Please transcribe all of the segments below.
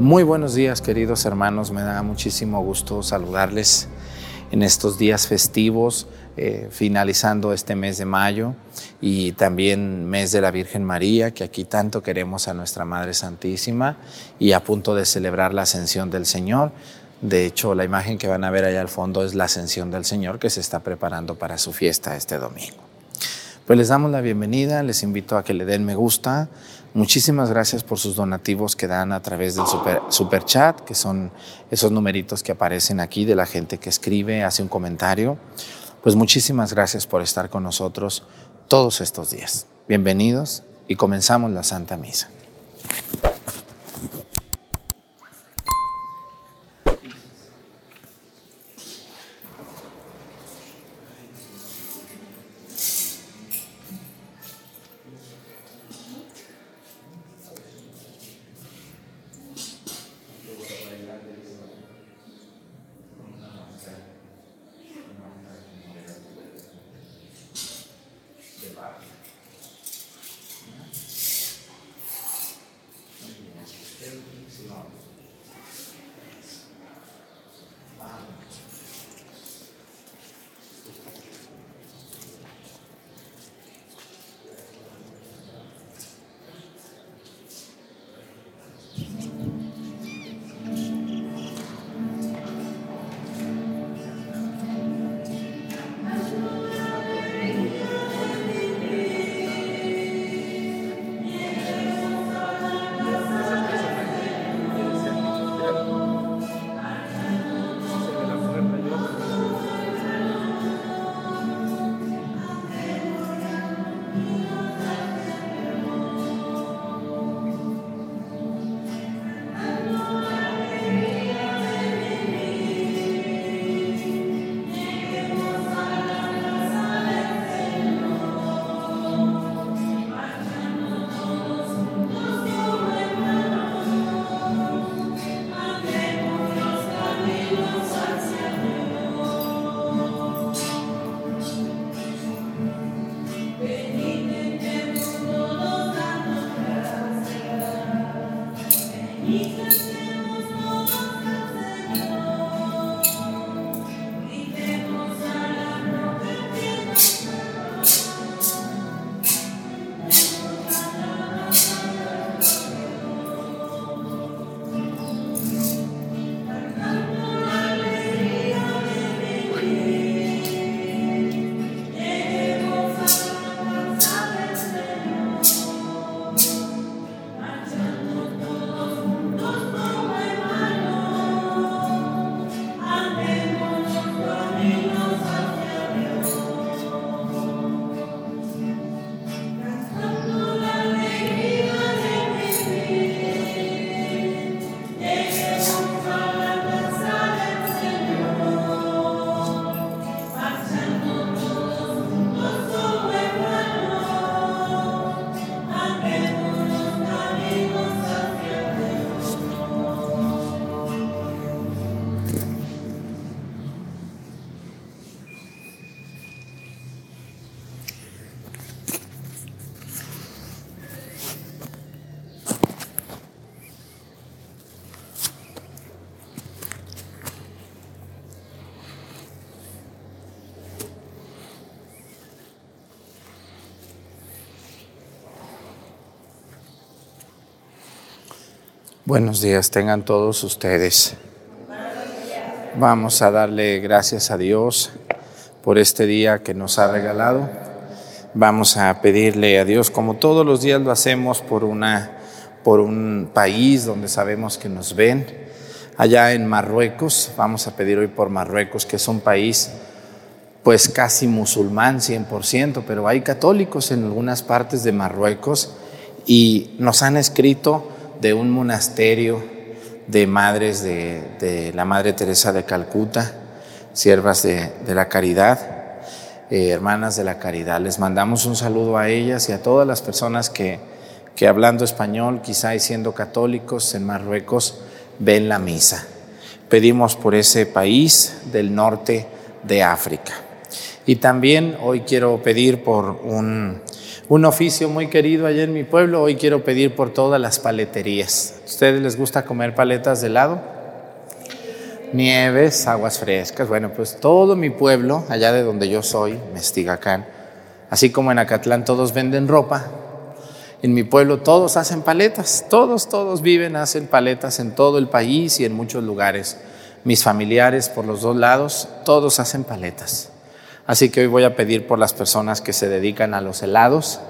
Muy buenos días queridos hermanos, me da muchísimo gusto saludarles en estos días festivos, eh, finalizando este mes de mayo y también mes de la Virgen María, que aquí tanto queremos a nuestra Madre Santísima y a punto de celebrar la ascensión del Señor. De hecho, la imagen que van a ver allá al fondo es la ascensión del Señor que se está preparando para su fiesta este domingo. Pues les damos la bienvenida, les invito a que le den me gusta. Muchísimas gracias por sus donativos que dan a través del super, chat, que son esos numeritos que aparecen aquí de la gente que escribe, hace un comentario. Pues muchísimas gracias por estar con nosotros todos estos días. Bienvenidos y comenzamos la Santa Misa. Buenos días, tengan todos ustedes. Vamos a darle gracias a Dios por este día que nos ha regalado. Vamos a pedirle a Dios, como todos los días lo hacemos, por, una, por un país donde sabemos que nos ven. Allá en Marruecos, vamos a pedir hoy por Marruecos, que es un país pues casi musulmán 100%, pero hay católicos en algunas partes de Marruecos y nos han escrito de un monasterio de madres de, la Madre Teresa de Calcuta, siervas de, la caridad, eh, hermanas de la caridad. Les mandamos un saludo a ellas y a todas las personas que, que hablando español, quizá y siendo católicos en Marruecos, ven la misa. Pedimos por ese país del norte de África. Y también hoy quiero pedir por un un oficio muy querido allá en mi pueblo. Hoy quiero pedir por todas las paleterías. ustedes les gusta comer paletas de helado? Nieves, aguas frescas. Bueno, pues todo mi pueblo, allá de donde yo soy, Mestigacán, así como en Acatlán todos venden ropa, en mi pueblo todos hacen paletas, todos, todos viven, hacen paletas en todo el país y en muchos lugares. Mis familiares por los dos lados, todos hacen paletas. Así que hoy voy a pedir por las personas que se dedican a los helados,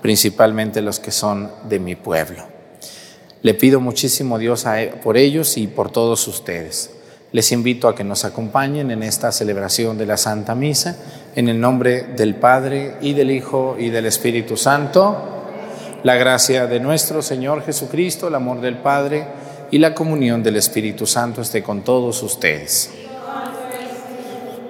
principalmente los que son de mi pueblo. Le pido muchísimo Dios e, por ellos y por todos ustedes. Les invito a que nos acompañen en esta celebración de la Santa Misa, en el nombre del Padre y del Hijo y del Espíritu Santo. La gracia de nuestro Señor Jesucristo, el amor del Padre y la comunión del Espíritu Santo esté con todos ustedes.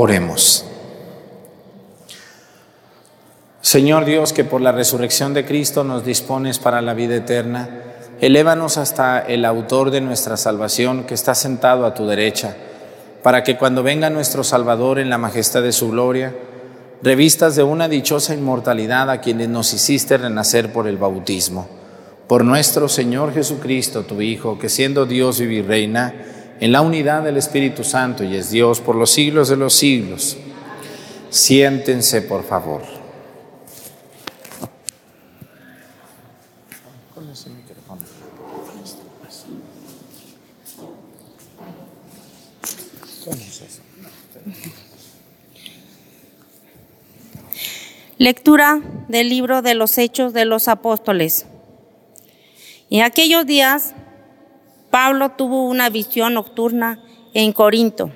Oremos. Señor Dios, que por la resurrección de Cristo nos dispones para la vida eterna, elévanos hasta el autor de nuestra salvación que está sentado a tu derecha, para que cuando venga nuestro Salvador en la majestad de su gloria, revistas de una dichosa inmortalidad a quienes nos hiciste renacer por el bautismo. Por nuestro Señor Jesucristo, tu Hijo, que siendo Dios y reina, en la unidad del Espíritu Santo y es Dios por los siglos de los siglos. Siéntense, por favor. Lectura del libro de los Hechos de los Apóstoles. En aquellos días Pablo tuvo una visión nocturna en Corinto,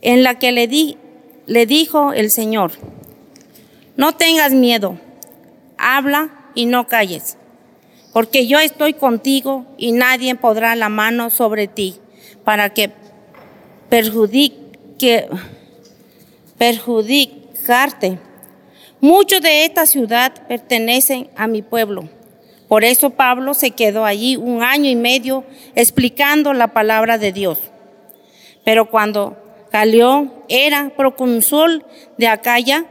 en la que le, di, le dijo el Señor, no tengas miedo, habla y no calles, porque yo estoy contigo y nadie podrá la mano sobre ti para que perjudique, perjudicarte. Muchos de esta ciudad pertenecen a mi pueblo por eso Pablo se quedó allí un año y medio explicando la palabra de Dios. Pero cuando Galeón era procónsul de Acaya,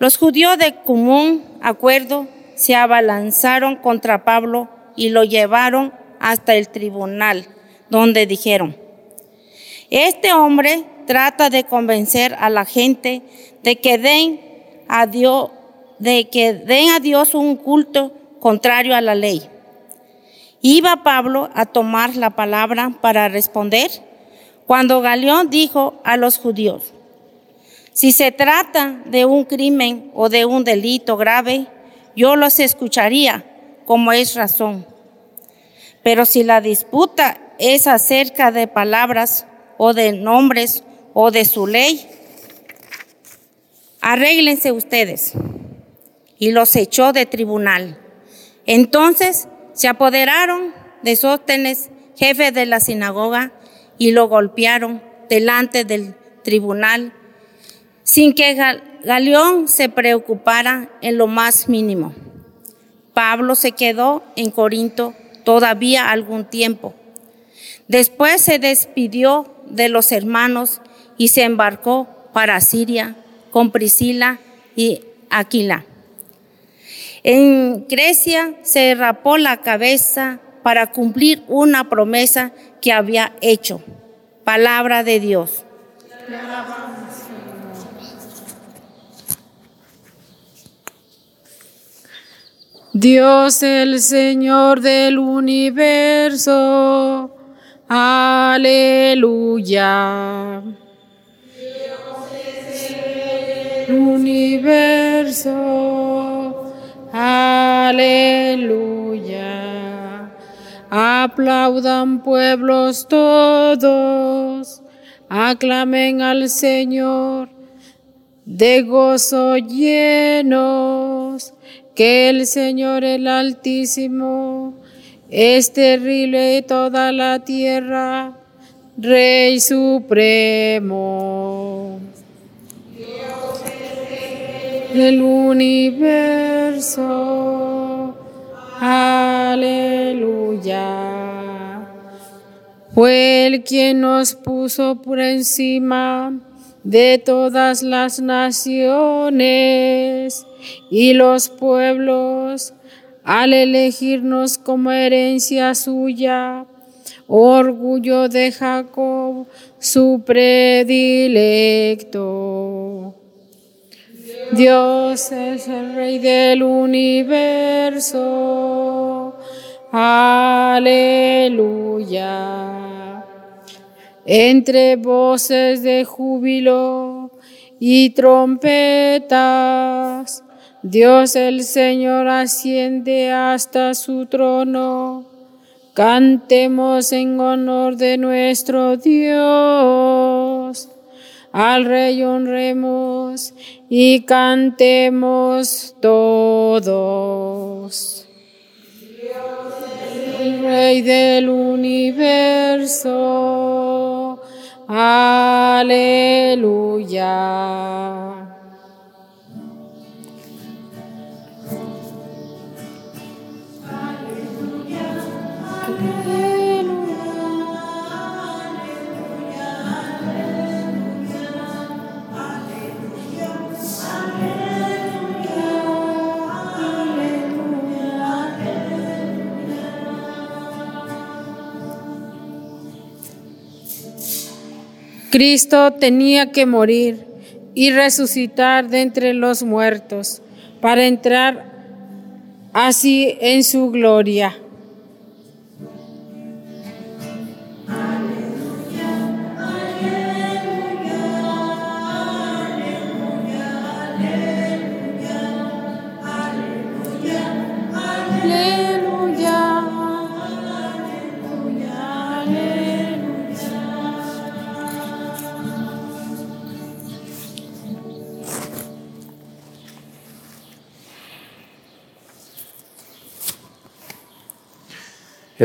los judíos de común acuerdo se abalanzaron contra Pablo y lo llevaron hasta el tribunal, donde dijeron, este hombre trata de convencer a la gente de que den a Dios, de que den a Dios un culto contrario a la ley. Iba Pablo a tomar la palabra para responder cuando Galeón dijo a los judíos, si se trata de un crimen o de un delito grave, yo los escucharía como es razón. Pero si la disputa es acerca de palabras o de nombres o de su ley, arréglense ustedes. Y los echó de tribunal. Entonces se apoderaron de Sóstenes, jefe de la sinagoga, y lo golpearon delante del tribunal, sin que Galeón se preocupara en lo más mínimo. Pablo se quedó en Corinto todavía algún tiempo. Después se despidió de los hermanos y se embarcó para Siria con Priscila y Aquila. En Grecia se rapó la cabeza para cumplir una promesa que había hecho. Palabra de Dios. Dios el Señor del universo. Aleluya. universo. Aplaudan pueblos todos. Aclamen al Señor de gozo llenos que el Señor el Altísimo es terrible toda la tierra, Rey Supremo del universo. Aleluya. Fue el quien nos puso por encima de todas las naciones y los pueblos al elegirnos como herencia suya, orgullo de Jacob, su predilecto. Dios es el Rey del universo. Aleluya. Entre voces de júbilo y trompetas, Dios el Señor asciende hasta su trono. Cantemos en honor de nuestro Dios. Al Rey honremos y cantemos todos. El Rey del universo. Aleluya. Cristo tenía que morir y resucitar de entre los muertos para entrar así en su gloria.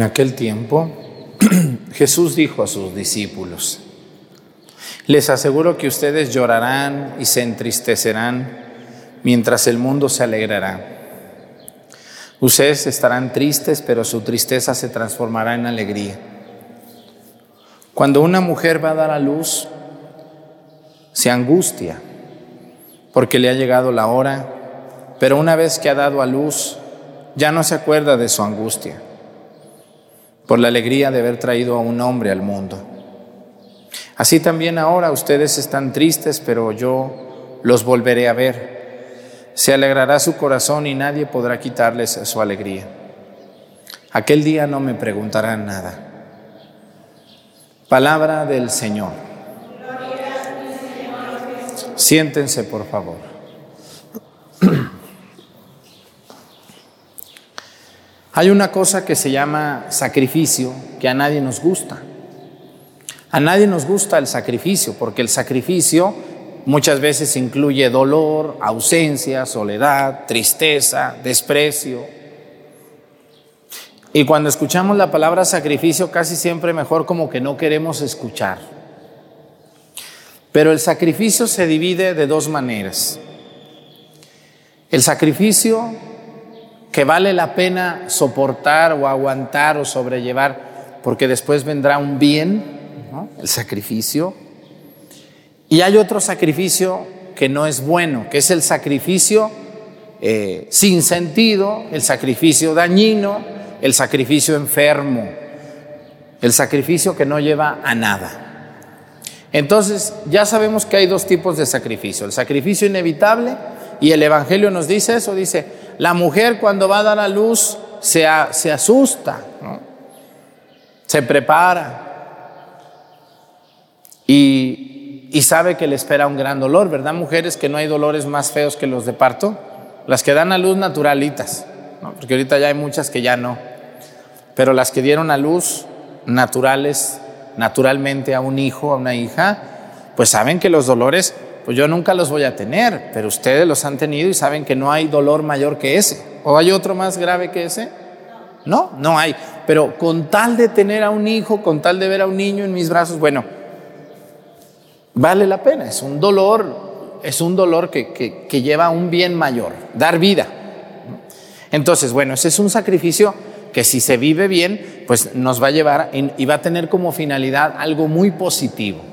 En aquel tiempo Jesús dijo a sus discípulos, les aseguro que ustedes llorarán y se entristecerán mientras el mundo se alegrará. Ustedes estarán tristes, pero su tristeza se transformará en alegría. Cuando una mujer va a dar a luz, se angustia porque le ha llegado la hora, pero una vez que ha dado a luz, ya no se acuerda de su angustia por la alegría de haber traído a un hombre al mundo. Así también ahora ustedes están tristes, pero yo los volveré a ver. Se alegrará su corazón y nadie podrá quitarles su alegría. Aquel día no me preguntarán nada. Palabra del Señor. Siéntense, por favor. Hay una cosa que se llama sacrificio que a nadie nos gusta. A nadie nos gusta el sacrificio porque el sacrificio muchas veces incluye dolor, ausencia, soledad, tristeza, desprecio. Y cuando escuchamos la palabra sacrificio casi siempre mejor como que no queremos escuchar. Pero el sacrificio se divide de dos maneras. El sacrificio que vale la pena soportar o aguantar o sobrellevar, porque después vendrá un bien, el sacrificio. Y hay otro sacrificio que no es bueno, que es el sacrificio eh, sin sentido, el sacrificio dañino, el sacrificio enfermo, el sacrificio que no lleva a nada. Entonces, ya sabemos que hay dos tipos de sacrificio, el sacrificio inevitable, y el Evangelio nos dice eso, dice, la mujer cuando va a dar a luz se, asusta, se prepara. Y sabe que le espera un gran dolor, ¿verdad? Mujeres que no hay dolores más feos que los de parto, las que dan a luz naturalitas, porque ahorita ya hay muchas que ya no, pero las que dieron a luz naturales, naturalmente a un hijo, a una hija, pues saben que los dolores pues yo nunca los voy a tener, pero ustedes los han tenido y saben que no hay dolor mayor que ese. ¿O hay otro más grave que ese? No, no hay. Pero con tal de tener a un hijo, con tal de ver a un niño en mis brazos, bueno, vale la pena. Es un dolor, es un dolor que, que, que lleva a un bien mayor, dar vida. Entonces, bueno, ese es un sacrificio que si se vive bien, pues nos va a llevar y va a tener como finalidad algo muy positivo.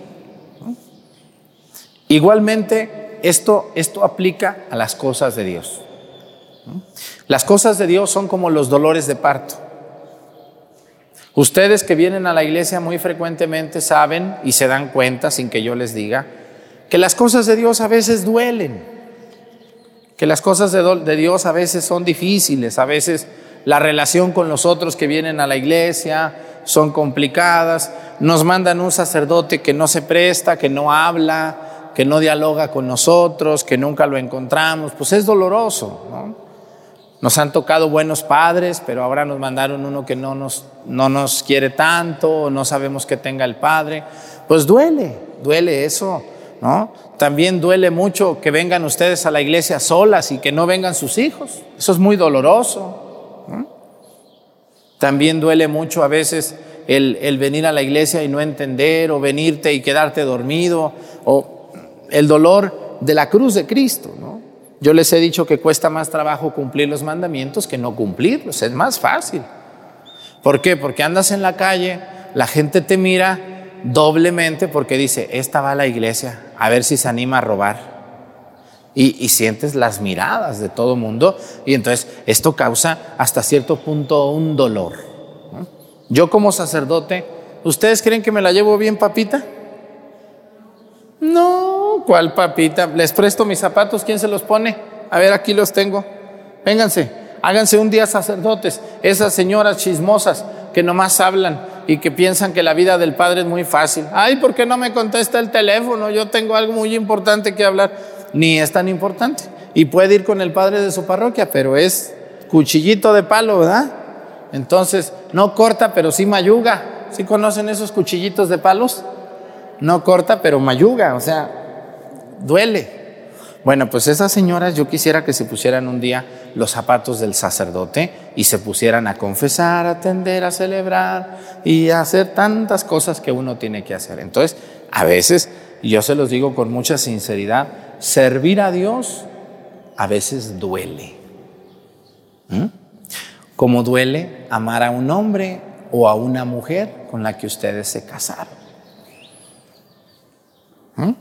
Igualmente, esto, esto aplica a las cosas de Dios. Las cosas de Dios son como los dolores de parto. Ustedes que vienen a la iglesia muy frecuentemente saben y se dan cuenta, sin que yo les diga, que las cosas de Dios a veces duelen, que las cosas de, de Dios a veces son difíciles, a veces la relación con los otros que vienen a la iglesia son complicadas, nos mandan un sacerdote que no se presta, que no habla, que no dialoga con nosotros, que nunca lo encontramos, pues es doloroso. ¿no? Nos han tocado buenos padres, pero ahora nos mandaron uno que no nos, no nos quiere tanto, no sabemos que tenga el padre. Pues duele, duele eso, ¿no? También duele mucho que vengan ustedes a la iglesia solas y que no vengan sus hijos. Eso es muy doloroso. También duele mucho a veces el, el venir a la iglesia y no entender, o venirte y quedarte dormido, o el dolor de la cruz de Cristo. ¿no? Yo les he dicho que cuesta más trabajo cumplir los mandamientos que no cumplirlos, es más fácil. ¿Por qué? Porque andas en la calle, la gente te mira doblemente porque dice, esta va a la iglesia, a ver si se anima a robar. Y, sientes las miradas de todo mundo y entonces esto causa hasta cierto punto un dolor. Yo como sacerdote, ¿ustedes creen que me la llevo bien, papita? No, ¿cuál papita? Les presto mis zapatos, ¿quién se los pone? A ver, aquí los tengo. Vénganse, háganse un día sacerdotes, esas señoras chismosas que nomás hablan y que piensan que la vida del padre es muy fácil. Ay, ¿por qué no me contesta el teléfono? Yo tengo algo muy importante que hablar. Ni es tan importante. Y puede ir con el padre de su parroquia, pero es cuchillito de palo, ¿verdad? Entonces, no corta, pero sí mayuga. ¿Sí conocen esos cuchillitos de palos? No corta, pero mayuga, o sea, duele. Bueno, pues esas señoras yo quisiera que se pusieran un día los zapatos del sacerdote y se pusieran a confesar, a atender, a celebrar y a hacer tantas cosas que uno tiene que hacer. Entonces, a veces, yo se los digo con mucha sinceridad, servir a Dios a veces duele. ¿Mm? Como duele amar a un hombre o a una mujer con la que ustedes se casaron. ¿Mm?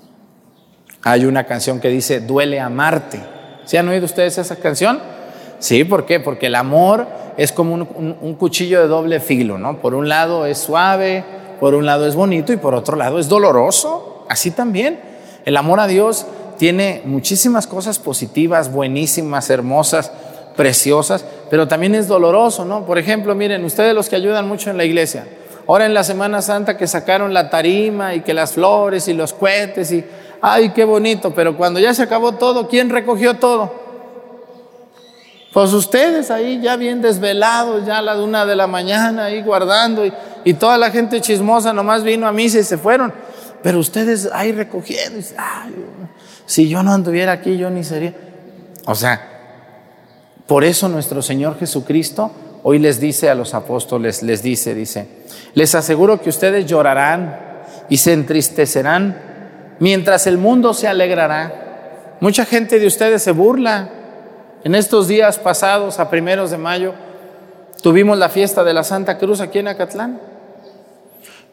Hay una canción que dice, duele amarte. ¿Se han oído ustedes esa canción? Sí, ¿por qué? Porque el amor es como un, cuchillo de doble filo, ¿no? Por un lado es suave, por un lado es bonito y por otro lado es doloroso. Así también. El amor a Dios tiene muchísimas cosas positivas, buenísimas, hermosas, preciosas, pero también es doloroso, ¿no? Por ejemplo, miren, ustedes los que ayudan mucho en la iglesia, Ahora en la Semana Santa que sacaron la tarima y que las flores y los cohetes y ay, qué bonito, pero cuando ya se acabó todo, ¿quién recogió todo? Pues ustedes ahí ya bien desvelados, ya a la una de la mañana ahí guardando y, toda la gente chismosa nomás vino a misa y se fueron. Pero ustedes ahí recogiendo, y, ay, si yo no anduviera aquí, yo ni sería. O sea, por eso nuestro Señor Jesucristo hoy les dice a los apóstoles, les dice, dice, les aseguro que ustedes llorarán y se entristecerán mientras el mundo se alegrará. Mucha gente de ustedes se burla. En estos días pasados, a primeros de mayo, tuvimos la fiesta de la Santa Cruz aquí en Acatlán.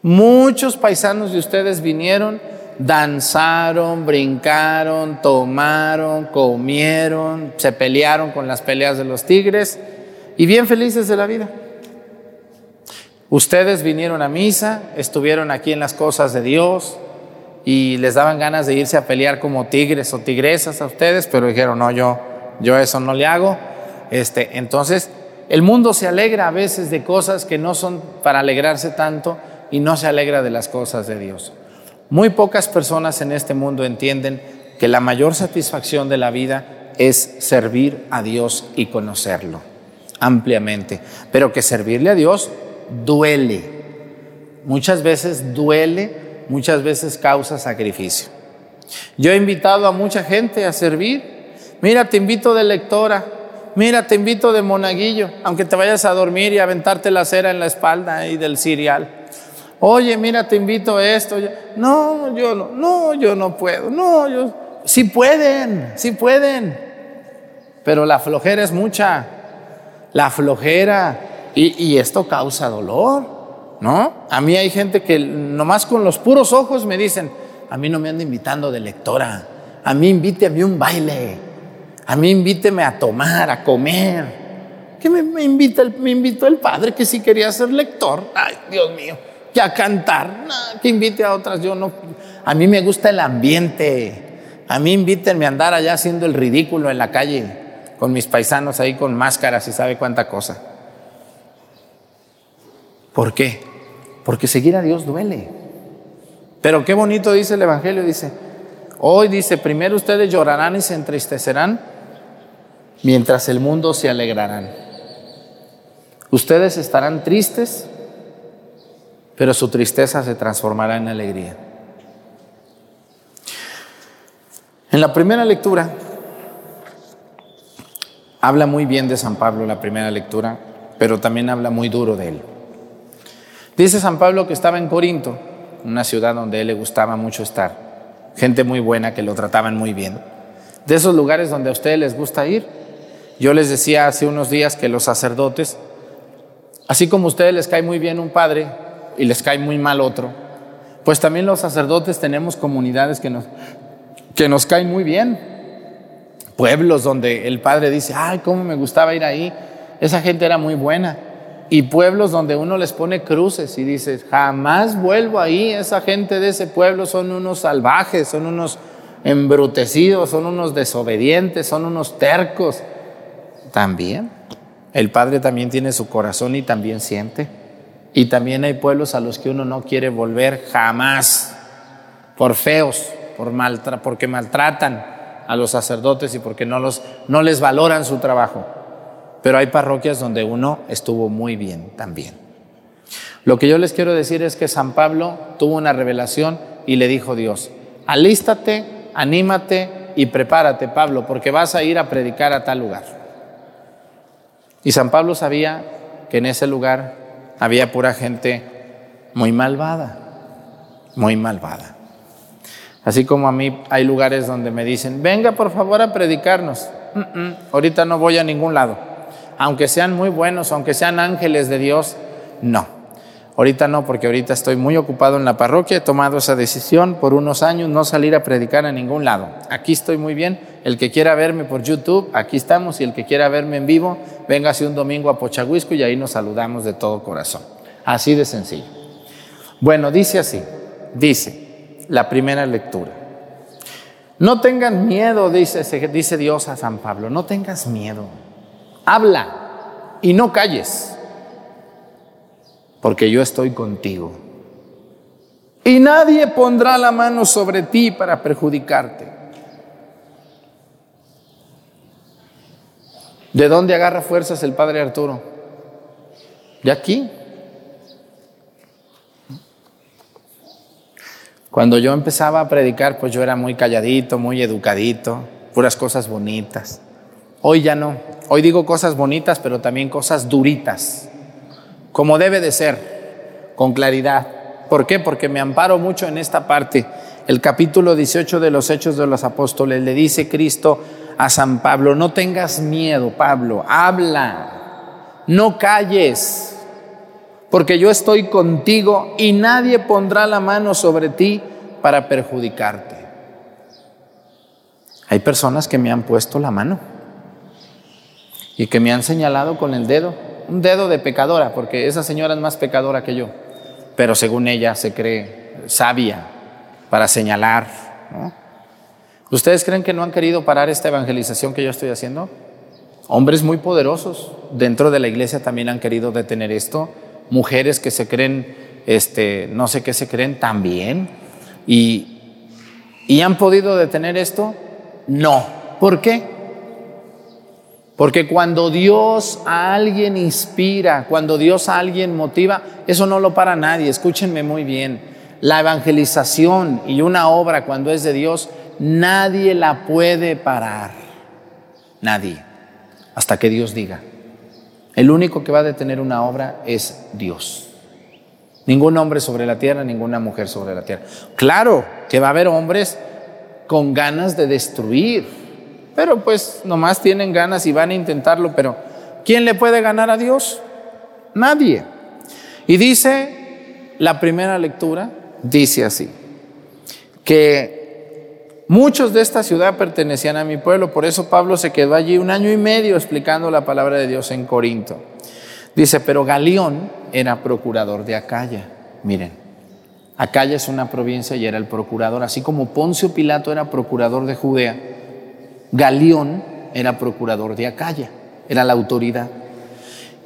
Muchos paisanos de ustedes vinieron, danzaron, brincaron, tomaron, comieron, se pelearon con las peleas de los tigres y bien felices de la vida. Ustedes vinieron a misa, estuvieron aquí en las cosas de Dios y les daban ganas de irse a pelear como tigres o tigresas a ustedes, pero dijeron, no, yo yo eso no le hago. Este, entonces, el mundo se alegra a veces de cosas que no son para alegrarse tanto y no se alegra de las cosas de Dios. Muy pocas personas en este mundo entienden que la mayor satisfacción de la vida es servir a Dios y conocerlo ampliamente, pero que servirle a Dios duele. Muchas veces duele, muchas veces causa sacrificio. Yo he invitado a mucha gente a servir Mira, te invito de lectora. Mira, te invito de monaguillo, aunque te vayas a dormir y aventarte la cera en la espalda y del cirial. Oye, mira, te invito a esto. No, yo no, no, yo no puedo. No, yo. Sí pueden, sí pueden. Pero la flojera es mucha. La flojera. Y, esto causa dolor, ¿no? A mí hay gente que nomás con los puros ojos me dicen, a mí no me anda invitando de lectora. A mí invite a mí un baile. A mí invíteme a tomar, a comer. ¿Qué me, invita el, me invitó el padre que sí quería ser lector? Ay, Dios mío. Que a cantar. que invite a otras. Yo no. A mí me gusta el ambiente. A mí invítenme a andar allá haciendo el ridículo en la calle con mis paisanos ahí con máscaras y sabe cuánta cosa. ¿Por qué? Porque seguir a Dios duele. Pero qué bonito dice el Evangelio, dice, hoy dice, primero ustedes llorarán y se entristecerán mientras el mundo se alegrarán. Ustedes estarán tristes, pero su tristeza se transformará en alegría. En la primera lectura, habla muy bien de San Pablo la primera lectura, pero también habla muy duro de él. Dice San Pablo que estaba en Corinto, una ciudad donde a él le gustaba mucho estar, gente muy buena que lo trataban muy bien. De esos lugares donde a ustedes les gusta ir, yo les decía hace unos días que los sacerdotes, así como a ustedes les cae muy bien un padre y les cae muy mal otro, pues también los sacerdotes tenemos comunidades que nos, que nos caen muy bien. Pueblos donde el padre dice, ay, cómo me gustaba ir ahí, esa gente era muy buena. Y pueblos donde uno les pone cruces y dice, jamás vuelvo ahí, esa gente de ese pueblo son unos salvajes, son unos embrutecidos, son unos desobedientes, son unos tercos. También. El Padre también tiene su corazón y también siente. Y también hay pueblos a los que uno no quiere volver jamás, por feos, por porque maltratan a los sacerdotes y porque no, los, no les valoran su trabajo. Pero hay parroquias donde uno estuvo muy bien también. Lo que yo les quiero decir es que San Pablo tuvo una revelación y le dijo Dios, alístate, anímate y prepárate, Pablo, porque vas a ir a predicar a tal lugar. Y San Pablo sabía que en ese lugar había pura gente muy malvada, muy malvada. Así como a mí hay lugares donde me dicen, venga por favor a predicarnos. ahorita no voy a ningún lado. Aunque sean muy buenos, aunque sean ángeles de Dios, no. Ahorita no, porque ahorita estoy muy ocupado en la parroquia, he tomado esa decisión por unos años no salir a predicar a ningún lado. Aquí estoy muy bien. El que quiera verme por YouTube, aquí estamos, y el que quiera verme en vivo, véngase un domingo a Pochahuisco y ahí nos saludamos de todo corazón. Así de sencillo. Bueno, dice así, dice la primera lectura. No tengan miedo, dice, Dios a San Pablo, no tengas miedo. Habla y no calles porque yo estoy contigo. y nadie pondrá la mano sobre ti para perjudicarte. ¿De dónde agarra fuerzas el padre Arturo? De aquí. Cuando yo empezaba a predicar, pues yo era muy calladito, muy educadito, puras cosas bonitas. Hoy ya no. Hoy digo cosas bonitas, pero también cosas duritas, como debe de ser, con claridad. ¿Por qué? Porque me amparo mucho en esta parte. El capítulo 18 de los Hechos de los Apóstoles le dice Cristo a San Pablo, no tengas miedo, Pablo, habla, no calles, porque yo estoy contigo y nadie pondrá la mano sobre ti para perjudicarte. Hay personas que me han puesto la mano y que me han señalado con el dedo, un dedo de pecadora, porque esa señora es más pecadora que yo, pero según ella se cree sabia para señalar. ¿Ustedes creen que no han querido parar esta evangelización que yo estoy haciendo? Hombres muy poderosos dentro de la iglesia también han querido detener esto mujeres que se creen, este, no sé qué se creen también, y, y han podido detener esto. No. ¿Por qué? Porque cuando Dios a alguien inspira, cuando Dios a alguien motiva, eso no lo para nadie. Escúchenme muy bien. La evangelización y una obra cuando es de Dios, nadie la puede parar. Nadie. Hasta que Dios diga. El único que va a detener una obra es Dios. Ningún hombre sobre la tierra, ninguna mujer sobre la tierra. Claro que va a haber hombres con ganas de destruir, pero pues nomás tienen ganas y van a intentarlo, pero ¿quién le puede ganar a Dios? Nadie. Y dice la primera lectura, dice así, que Muchos de esta ciudad pertenecían a mi pueblo, por eso Pablo se quedó allí un año y medio explicando la palabra de Dios en Corinto. Dice, pero Galión era procurador de Acaya. Miren, Acaya es una provincia y era el procurador, así como Poncio Pilato era procurador de Judea, Galión era procurador de Acaya, era la autoridad.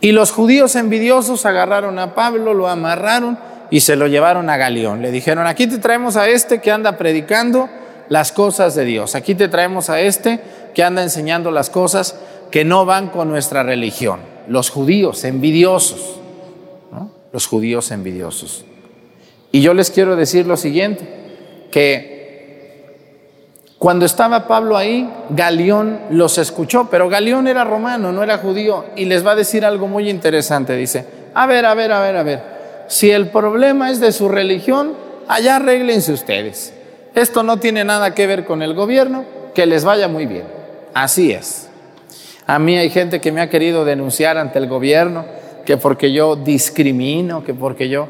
Y los judíos envidiosos agarraron a Pablo, lo amarraron y se lo llevaron a Galión. Le dijeron, aquí te traemos a este que anda predicando las cosas de Dios. Aquí te traemos a este que anda enseñando las cosas que no van con nuestra religión. Los judíos envidiosos, los judíos envidiosos. Y yo les quiero decir lo siguiente, que cuando estaba Pablo ahí, Galión los escuchó, pero Galión era romano, no era judío, y les va a decir algo muy interesante. Dice, a ver, a ver, a ver, a ver, si el problema es de su religión, allá arréglense ustedes. Esto no tiene nada que ver con el gobierno, que les vaya muy bien. Así es. A mí hay gente que me ha querido denunciar ante el gobierno, que porque yo discrimino, que porque yo,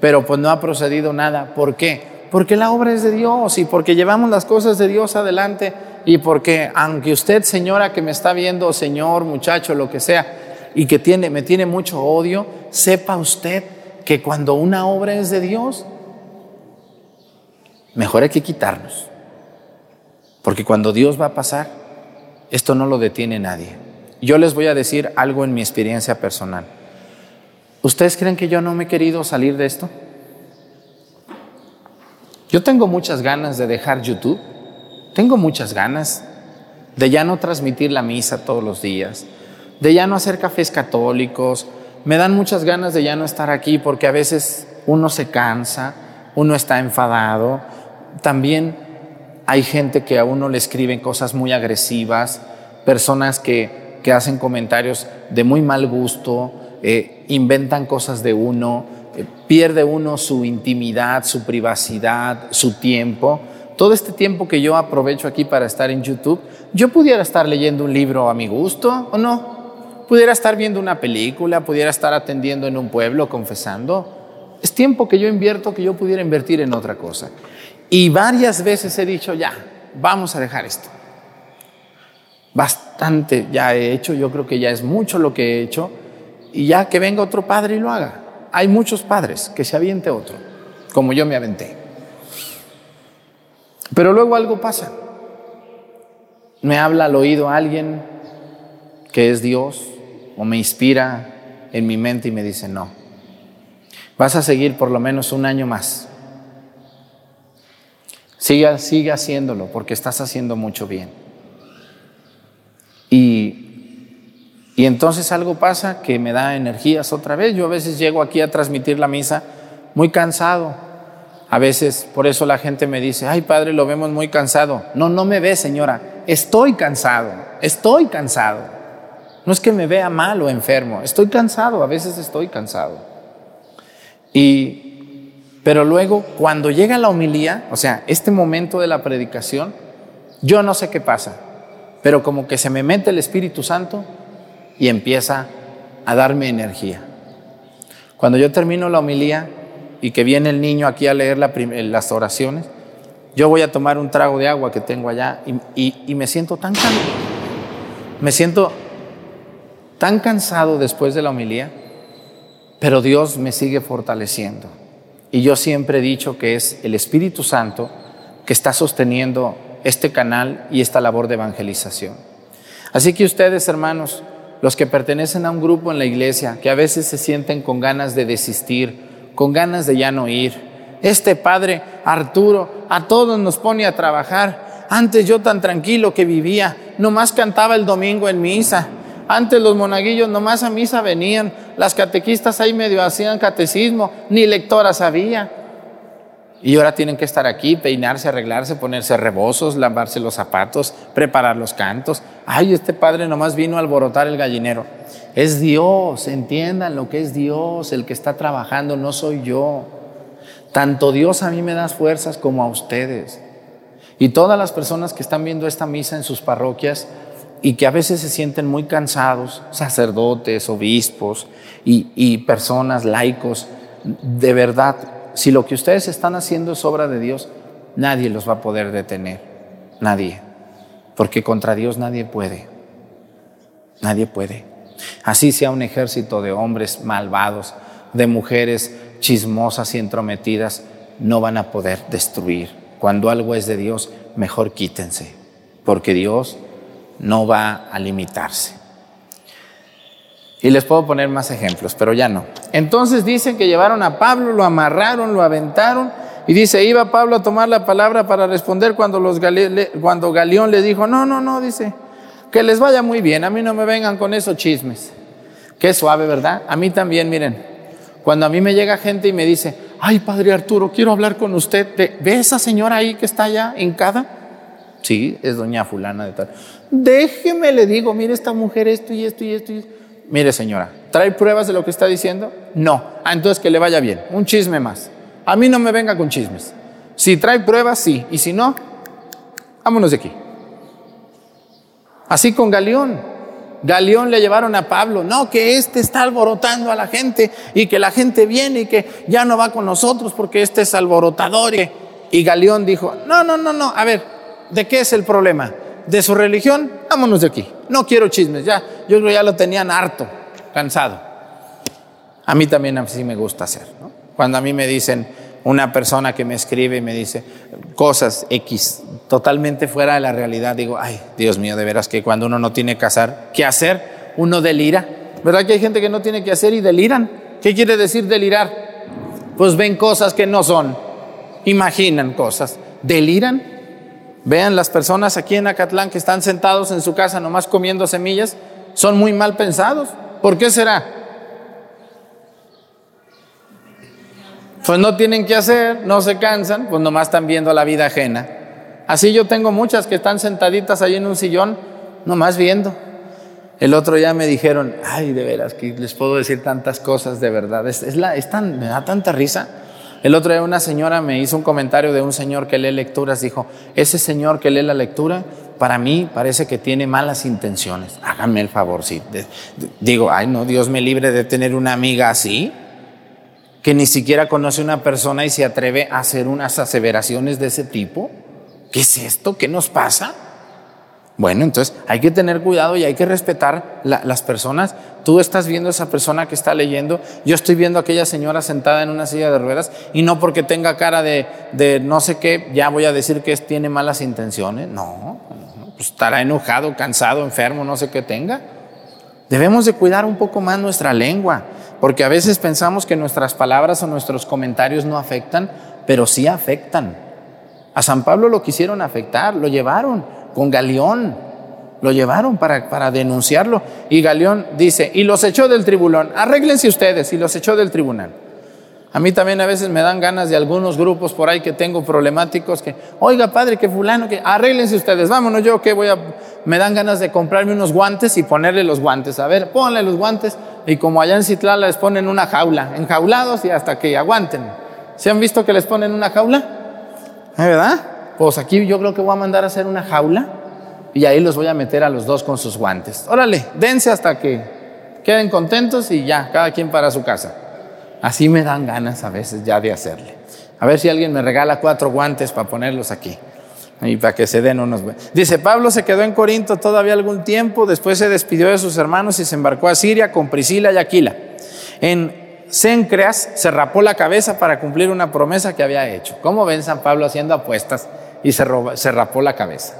pero pues no ha procedido nada. ¿Por qué? Porque la obra es de Dios y porque llevamos las cosas de Dios adelante y porque aunque usted, señora que me está viendo, señor, muchacho, lo que sea, y que tiene, me tiene mucho odio, sepa usted que cuando una obra es de Dios, mejor hay que quitarnos. Porque cuando Dios va a pasar, esto no lo detiene nadie. Yo les voy a decir algo en mi experiencia personal. ¿Ustedes creen que yo no me he querido salir de esto? Yo tengo muchas ganas de dejar YouTube, tengo muchas ganas de ya no transmitir la misa todos los días, de ya no hacer cafés católicos, me dan muchas ganas de ya no estar aquí porque a veces uno se cansa, uno está enfadado, también hay gente que a uno le escriben cosas muy agresivas, personas que, hacen comentarios de muy mal gusto, eh, inventan cosas de uno, eh, pierde uno su intimidad, su privacidad, su tiempo. Todo este tiempo que yo aprovecho aquí para estar en YouTube, yo pudiera estar leyendo un libro a mi gusto o no. Pudiera estar viendo una película, pudiera estar atendiendo en un pueblo, confesando. Es tiempo que yo invierto que yo pudiera invertir en otra cosa. Y varias veces he dicho, ya, vamos a dejar esto. Bastante ya he hecho, yo creo que ya es mucho lo que he hecho, y ya que venga otro padre y lo haga. Hay muchos padres, que se aviente otro, como yo me aventé. Pero luego algo pasa. Me habla al oído alguien que es Dios o me inspira en mi mente y me dice, no, vas a seguir por lo menos un año más Siga, sigue haciéndolo porque estás haciendo mucho bien. Y, y entonces algo pasa que me da energías otra vez. Yo a veces llego aquí a transmitir la misa muy cansado. A veces por eso la gente me dice, ay padre, lo vemos muy cansado. No, no me ve señora, estoy cansado, estoy cansado. No es que me vea mal o enfermo, estoy cansado, a veces estoy cansado. Y, pero luego cuando llega la homilía, o sea, este momento de la predicación, yo no sé qué pasa, pero como que se me mete el Espíritu Santo y empieza a darme energía. Cuando yo termino la homilía, y que viene el niño aquí a leer las oraciones, yo voy a tomar un trago de agua que tengo allá y, me siento tan cansado, me siento tan cansado después de la homilía, pero Dios me sigue fortaleciendo. Y yo siempre he dicho que es el Espíritu Santo que está sosteniendo este canal y esta labor de evangelización. Así que ustedes, hermanos, los que pertenecen a un grupo en la iglesia, que a veces se sienten con ganas de desistir, con ganas de ya no ir. Este padre Arturo a todos nos pone a trabajar. Antes yo tan tranquilo que vivía, nomás cantaba el domingo en misa. Antes los monaguillos nomás a misa venían, las catequistas ahí medio hacían catecismo, ni lectoras había. Y ahora tienen que estar aquí, peinarse, arreglarse, ponerse rebozos, lavarse los zapatos, preparar los cantos. Ay, este padre nomás vino a alborotar el gallinero. Es Dios, entiendan lo que es Dios, el que está trabajando, no soy yo. Tanto Dios a mí me da fuerzas como a ustedes. Y todas las personas que están viendo esta misa en sus parroquias y que a veces se sienten muy cansados, sacerdotes, obispos y, personas laicos, de verdad, si lo que ustedes están haciendo es obra de Dios, nadie los va a poder detener. Nadie. Porque contra Dios nadie puede. Nadie puede. Así sea un ejército de hombres malvados, de mujeres chismosas y entrometidas, no van a poder destruir. Cuando algo es de Dios, mejor quítense, porque Dios no va a limitarse. Y les puedo poner más ejemplos, pero ya no. Entonces dicen que llevaron a Pablo, lo amarraron, lo aventaron, y dice, iba Pablo a tomar la palabra para responder cuando, los cuando Galeón le dijo, no, no, no, dice, que les vaya muy bien, a mí no me vengan con esos chismes. Qué suave, ¿verdad? A mí también, miren, cuando a mí me llega gente y me dice, ay, padre Arturo, quiero hablar con usted, ¿ve esa señora ahí que está allá hincada? Sí, es doña fulana de tal. Déjeme, le digo, mire esta mujer esto y esto y esto y esto. Mire señora, ¿trae pruebas de lo que está diciendo? No. Ah, entonces que le vaya bien. Un chisme más. A mí no me venga con chismes. Si trae pruebas, sí. Y si no, vámonos de aquí. Así con Galeón. Galeón le llevaron a Pablo, no, que este está alborotando a la gente y que la gente viene y que ya no va con nosotros porque este es alborotador. Y Galeón dijo, no, no, no, no, a ver, ¿de qué es el problema? ¿De su religión? Vámonos de aquí. No quiero chismes, ya, yo ya lo tenían harto, cansado. A mí también así me gusta hacer, Cuando a mí me dicen, una persona que me escribe y me dice cosas X totalmente fuera de la realidad, digo, ay, Dios mío, de veras que cuando uno no tiene que hacer, ¿qué hacer? Uno delira. ¿Verdad que hay gente que no tiene que hacer y deliran? ¿Qué quiere decir delirar? Pues ven cosas que no son, imaginan cosas, deliran. Vean las personas aquí en Acatlán que están sentados en su casa nomás comiendo semillas, son muy mal pensados. ¿Por qué será? pues no tienen que hacer, no se cansan, pues nomás están viendo la vida ajena. Así yo tengo muchas que están sentaditas ahí en un sillón, nomás viendo. El otro día me dijeron, ay, de veras, que les puedo decir tantas cosas de verdad. Es, la, es tan, me da tanta risa. El otro día una señora me hizo un comentario de un señor que lee lecturas. Dijo, ese señor que lee la lectura, para mí parece que tiene malas intenciones. Háganme el favor, sí. Digo, ay, no, Dios me libre de tener una amiga así que ni siquiera conoce una persona y se atreve a hacer unas aseveraciones de ese tipo? ¿Qué es esto? ¿Qué nos pasa? Bueno, entonces hay que tener cuidado y hay que respetar las personas. Tú estás viendo a esa persona que está leyendo, yo estoy viendo a aquella señora sentada en una silla de ruedas y no porque tenga cara de, de no sé qué, ya voy a decir que tiene malas intenciones. No, pues estará enojado, cansado, enfermo, no sé qué tenga. Debemos de cuidar un poco más nuestra lengua. Porque a veces pensamos que nuestras palabras o nuestros comentarios no afectan, pero sí afectan. A San Pablo lo quisieron afectar, lo llevaron con Galeón, lo llevaron para, para denunciarlo. Y Galeón dice, y los echó del tribunal, arréglense ustedes, y los echó del tribunal. A mí también a veces me dan ganas de algunos grupos por ahí que tengo problemáticos que, oiga padre, que fulano, que arréglense ustedes, vámonos yo que voy a, me dan ganas de comprarme unos guantes y ponerle los guantes. A ver, ponle los guantes y como allá en Citlala les ponen una jaula, enjaulados y hasta que aguanten. ¿Se han visto que les ponen una jaula? ¿Eh, ¿Verdad? Pues aquí yo creo que voy a mandar a hacer una jaula y ahí los voy a meter a los dos con sus guantes. Órale, dense hasta que queden contentos y ya, cada quien para su casa. Así me dan ganas a veces ya de hacerle. A ver si alguien me regala cuatro guantes para ponerlos aquí. Y para que se den unos. Dice, Pablo se quedó en Corinto todavía algún tiempo, después se despidió de sus hermanos y se embarcó a Siria con Priscila y Aquila. En Cencreas se rapó la cabeza para cumplir una promesa que había hecho. ¿Cómo ven San Pablo haciendo apuestas y se, se rapó la cabeza?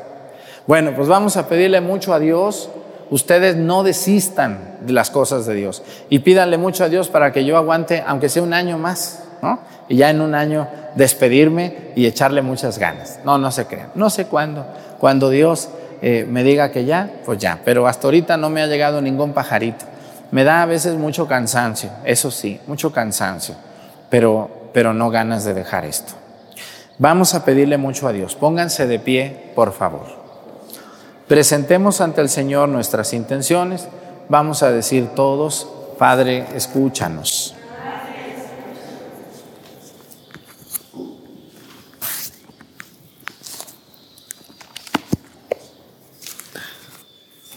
Bueno, pues vamos a pedirle mucho a Dios ustedes no desistan de las cosas de Dios y pídanle mucho a Dios para que yo aguante, aunque sea un año más, ¿no? Y ya en un año despedirme y echarle muchas ganas. No, no se crean. No sé cuándo. Cuando Dios eh, me diga que ya, pues ya. Pero hasta ahorita no me ha llegado ningún pajarito. Me da a veces mucho cansancio, eso sí, mucho cansancio, pero, pero no ganas de dejar esto. Vamos a pedirle mucho a Dios. Pónganse de pie, por favor. Presentemos ante el Señor nuestras intenciones. Vamos a decir todos, Padre, escúchanos.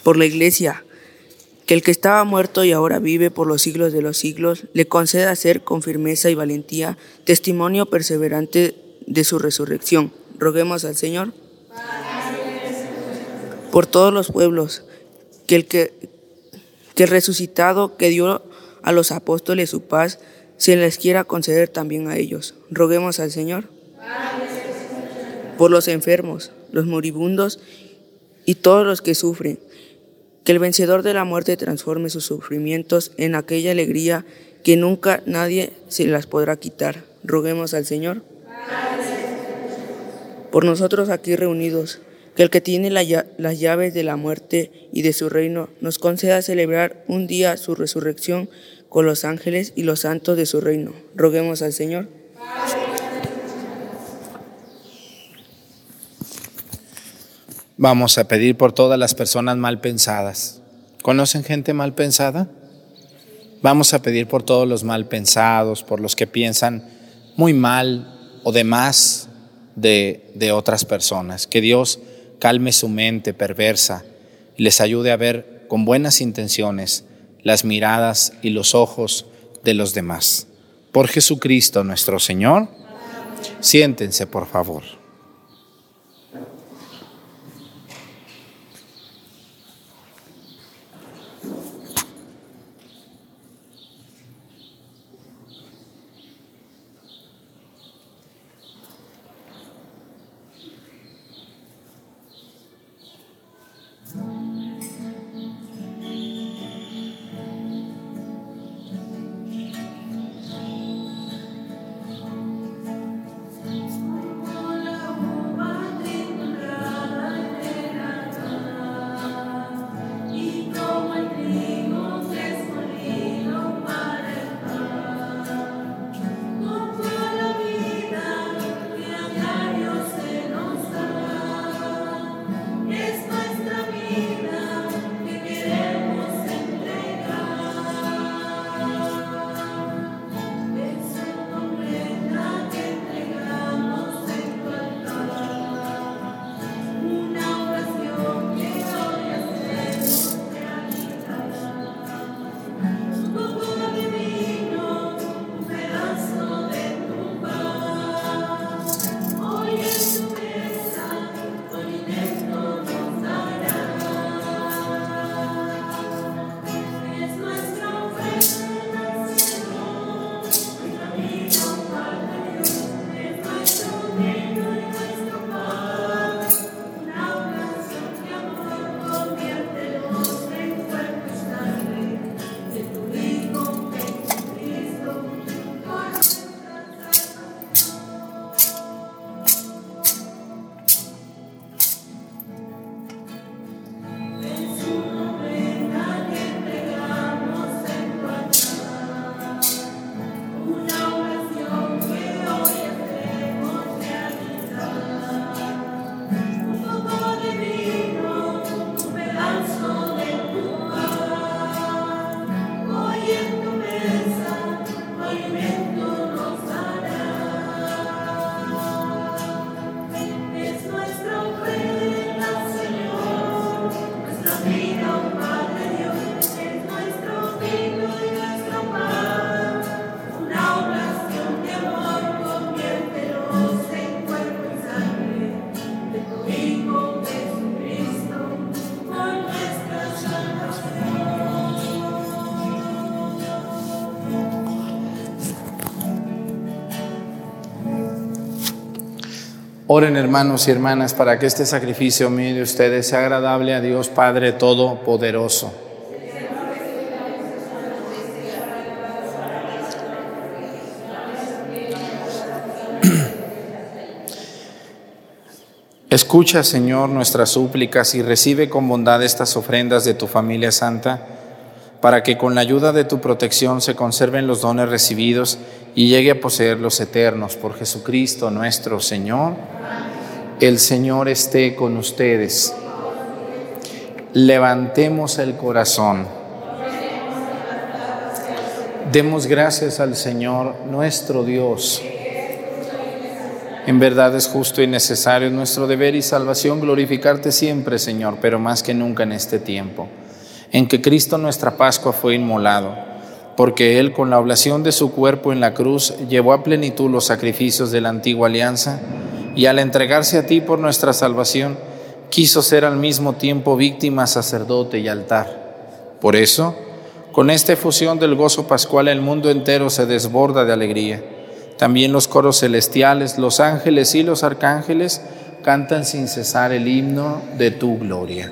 Por la Iglesia, que el que estaba muerto y ahora vive por los siglos de los siglos, le conceda ser con firmeza y valentía testimonio perseverante de su resurrección. Roguemos al Señor por todos los pueblos, que el, que, que resucitado que dio a los apóstoles su paz, se les quiera conceder también a ellos. Roguemos al Señor. Por los enfermos, los moribundos y todos los que sufren, que el vencedor de la muerte transforme sus sufrimientos en aquella alegría que nunca nadie se las podrá quitar. Roguemos al Señor. Por nosotros aquí reunidos, que el que tiene las llaves de la muerte y de su reino nos conceda celebrar un día su resurrección con los ángeles y los santos de su reino. Roguemos al Señor. Vamos a pedir por todas las personas mal pensadas. ¿Conocen gente mal pensada? Vamos a pedir por todos los mal pensados, por los que piensan muy mal o de más de, de otras personas. Que Dios calme su mente perversa y les ayude a ver con buenas intenciones las miradas y los ojos de los demás. Por Jesucristo nuestro Señor, siéntense por favor. Oren hermanos y hermanas para que este sacrificio mío de ustedes sea agradable a Dios Padre Todopoderoso. Escucha, Señor, nuestras súplicas y recibe con bondad estas ofrendas de tu familia santa, para que con la ayuda de tu protección se conserven los dones recibidos y llegue a poseer los eternos por Jesucristo nuestro Señor. El Señor esté con ustedes. Levantemos el corazón. Demos gracias al Señor nuestro Dios. En verdad es justo y necesario nuestro deber y salvación glorificarte siempre, Señor, pero más que nunca en este tiempo, en que Cristo nuestra Pascua fue inmolado, porque Él con la oblación de su cuerpo en la cruz llevó a plenitud los sacrificios de la antigua alianza y al entregarse a ti por nuestra salvación, quiso ser al mismo tiempo víctima, sacerdote y altar. Por eso, con esta efusión del gozo pascual el mundo entero se desborda de alegría. También los coros celestiales, los ángeles y los arcángeles cantan sin cesar el himno de tu gloria.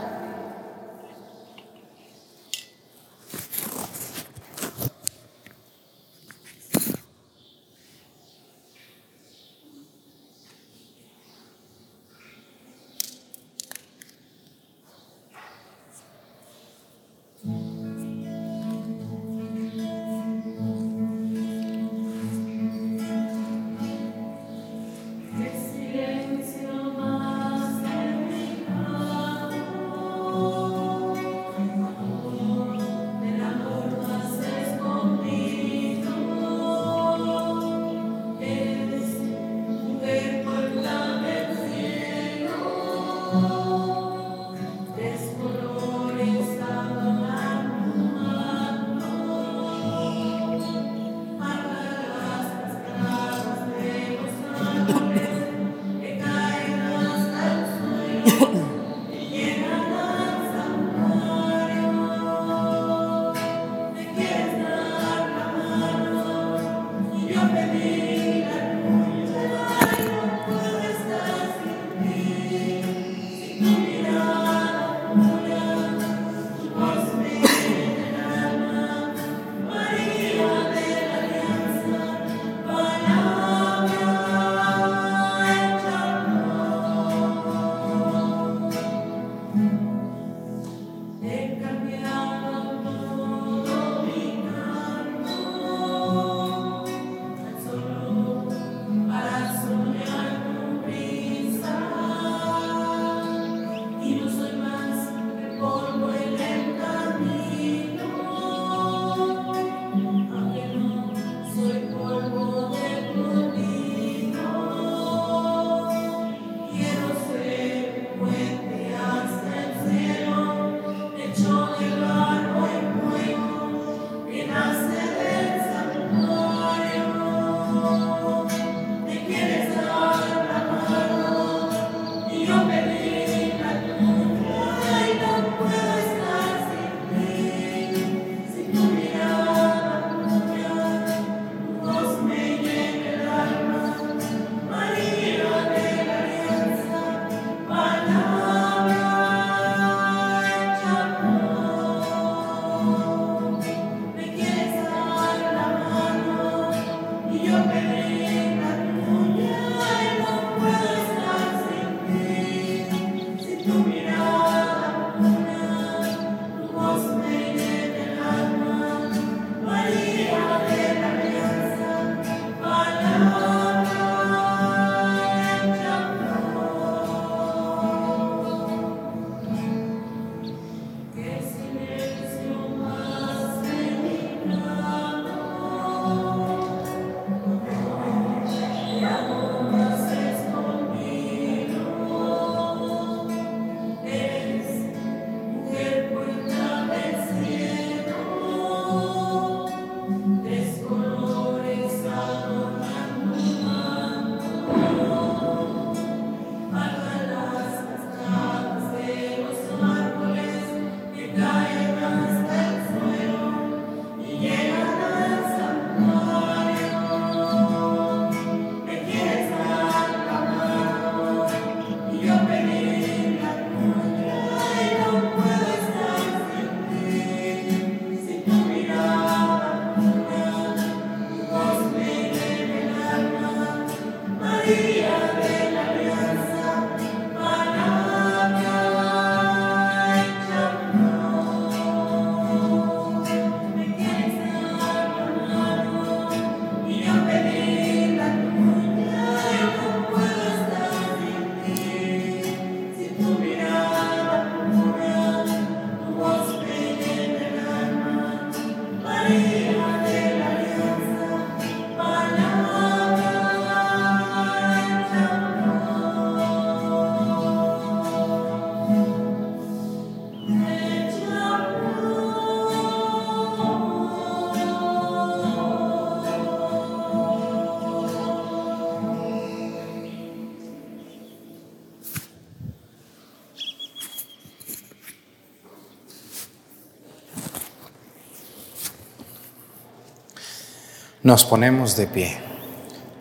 Nos ponemos de pie.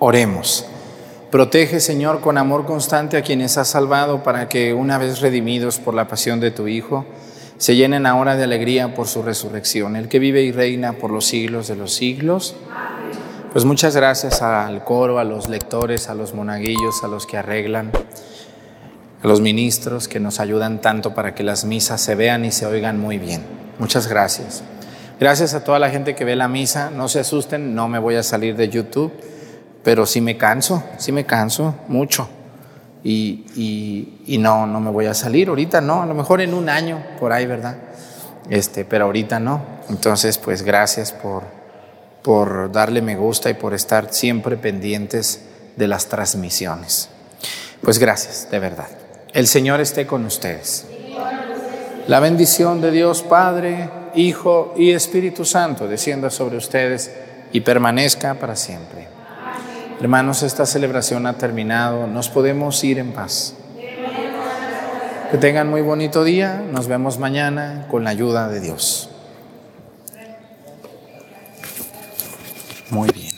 Oremos. Protege, Señor, con amor constante a quienes has salvado para que, una vez redimidos por la pasión de tu Hijo, se llenen ahora de alegría por su resurrección, el que vive y reina por los siglos de los siglos. Pues muchas gracias al coro, a los lectores, a los monaguillos, a los que arreglan, a los ministros que nos ayudan tanto para que las misas se vean y se oigan muy bien. Muchas gracias. Gracias a toda la gente que ve la misa. No se asusten, no me voy a salir de YouTube, pero sí me canso, sí me canso mucho. Y, y, no, no me voy a salir ahorita, no, a lo mejor en un año por ahí, ¿verdad? Este, pero ahorita no. Entonces, pues gracias por, por darle me gusta y por estar siempre pendientes de las transmisiones. Pues gracias, de verdad. El Señor esté con ustedes. La bendición de Dios Padre, Hijo y Espíritu Santo descienda sobre ustedes y permanezca para siempre. Hermanos, esta celebración ha terminado. Nos podemos ir en paz. Que tengan muy bonito día. Nos vemos mañana con la ayuda de Dios. Muy bien.